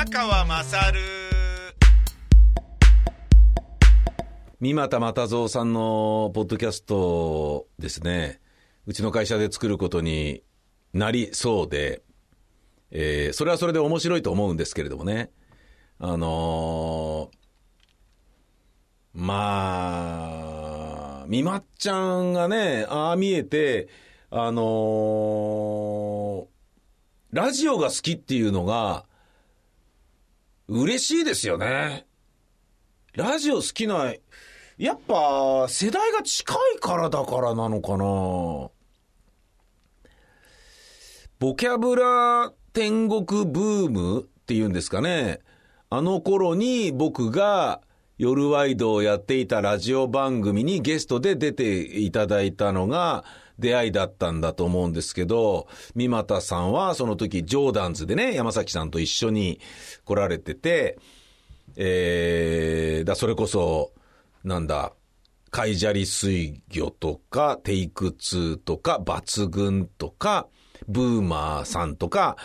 宮川まさる三股又蔵さんのポッドキャストですね、うちの会社で作ることになりそうで、えー、それはそれで面白いと思うんですけれどもね。あのー、まあ、みまっちゃんがね、ああ見えて、あのー、ラジオが好きっていうのが、嬉しいですよね。ラジオ好きな、やっぱ世代が近いからだからなのかな。ボキャブラ天国ブームっていうんですかね。あの頃に僕が夜ワイドをやっていたラジオ番組にゲストで出ていただいたのが出会いだったんだと思うんですけど、三股さんはその時ジョーダンズでね、山崎さんと一緒に来られてて、えー、だ、それこそ、なんだ、海砂利水魚とか、テイク2とか、抜群とか、ブーマーさんとか、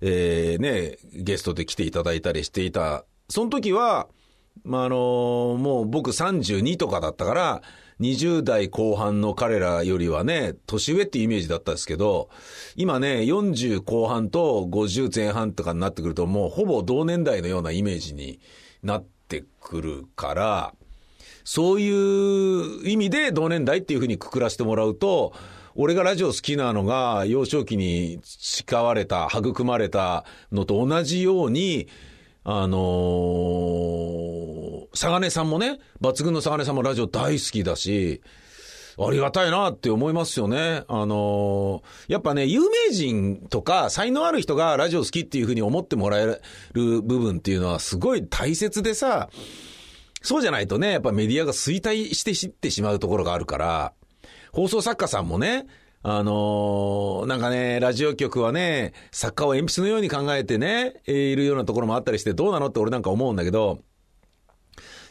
えー、ね、ゲストで来ていただいたりしていた。その時は、まあ、あの、もう僕32とかだったから、20代後半の彼らよりはね、年上っていうイメージだったんですけど、今ね、40後半と50前半とかになってくると、もうほぼ同年代のようなイメージになってくるから、そういう意味で同年代っていうふうにくくらせてもらうと、俺がラジオ好きなのが幼少期に培われた、育まれたのと同じように、あのー、サガネさんもね、抜群のサガネさんもラジオ大好きだし、ありがたいなって思いますよね。あのー、やっぱね、有名人とか才能ある人がラジオ好きっていうふうに思ってもらえる部分っていうのはすごい大切でさ、そうじゃないとね、やっぱメディアが衰退して知ってしまうところがあるから、放送作家さんもね、あのー、なんかね、ラジオ局はね、作家を鉛筆のように考えてね、いるようなところもあったりして、どうなのって俺なんか思うんだけど、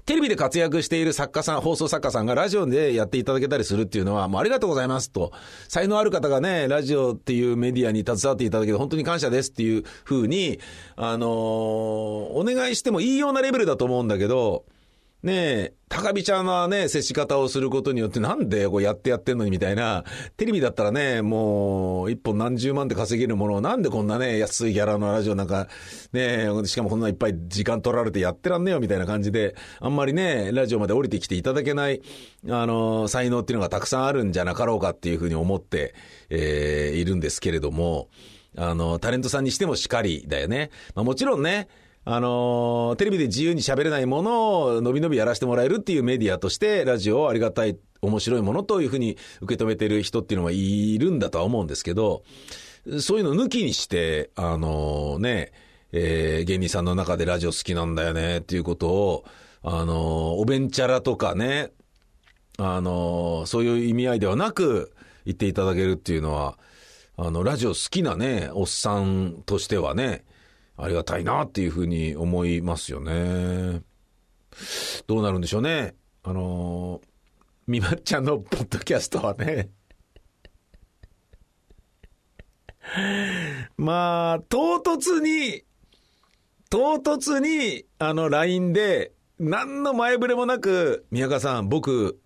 テレビで活躍している作家さん、放送作家さんがラジオでやっていただけたりするっていうのは、もうありがとうございますと。才能ある方がね、ラジオっていうメディアに携わっていただけて本当に感謝ですっていうふうに、あのー、お願いしてもいいようなレベルだと思うんだけど、ねえ、高飛ちゃんはね、接し方をすることによってなんでこうやってやってんのにみたいな、テレビだったらね、もう一本何十万で稼げるものをなんでこんなね、安いギャラのラジオなんか、ねえしかもこんないっぱい時間取られてやってらんねえよみたいな感じで、あんまりね、ラジオまで降りてきていただけない、あの、才能っていうのがたくさんあるんじゃなかろうかっていうふうに思って、えー、いるんですけれども、あの、タレントさんにしてもしかりだよね。まあもちろんね、あのー、テレビで自由に喋れないものを伸び伸びやらせてもらえるっていうメディアとして、ラジオをありがたい、面白いものというふうに受け止めてる人っていうのはいるんだとは思うんですけど、そういうの抜きにして、あのー、ね、えー、芸人さんの中でラジオ好きなんだよねっていうことを、あのー、おべんちゃらとかね、あのー、そういう意味合いではなく言っていただけるっていうのは、あの、ラジオ好きなね、おっさんとしてはね、ありがたいなっていうふうに思いますよね。どうなるんでしょうね。あのみまっちゃんのポッドキャストはね まあ、唐突に、唐突に、あの、LINE で、何の前触れもなく、宮川さん、僕、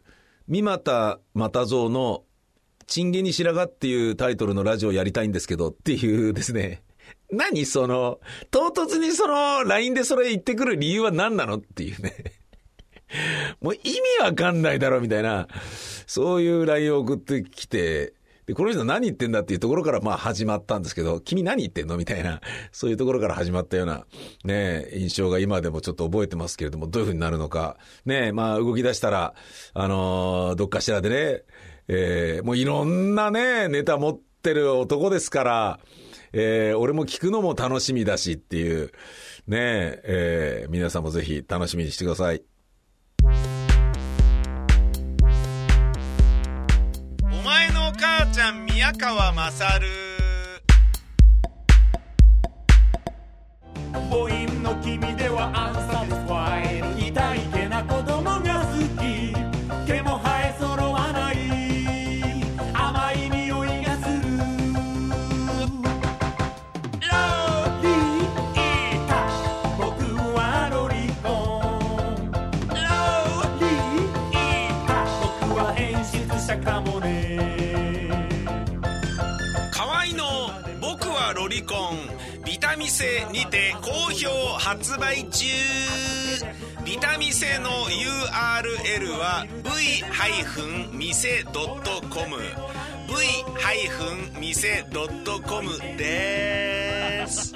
三股又蔵の、チンゲに白髪っていうタイトルのラジオやりたいんですけどっていうですね、何その、唐突にその LINE でそれ言ってくる理由は何なのっていうね。もう意味わかんないだろみたいな、そういう LINE を送ってきて、で、この人何言ってんだっていうところからまあ始まったんですけど、君何言ってんのみたいな、そういうところから始まったような、ね、印象が今でもちょっと覚えてますけれども、どういうふうになるのか。ね、まあ動き出したら、あのー、どっかしらでね、えー、もういろんなね、ネタ持ってる男ですから、えー、俺も聞くのも楽しみだしっていう、ねえ、えー、皆さんもぜひ楽しみにしてください。お前の母ちゃん宮川まさる母音の君ではアかもね。河合の「僕はロリコン」ビタミセにて好評発売中。ビタミセの URL は v-mise.com v-mise.com です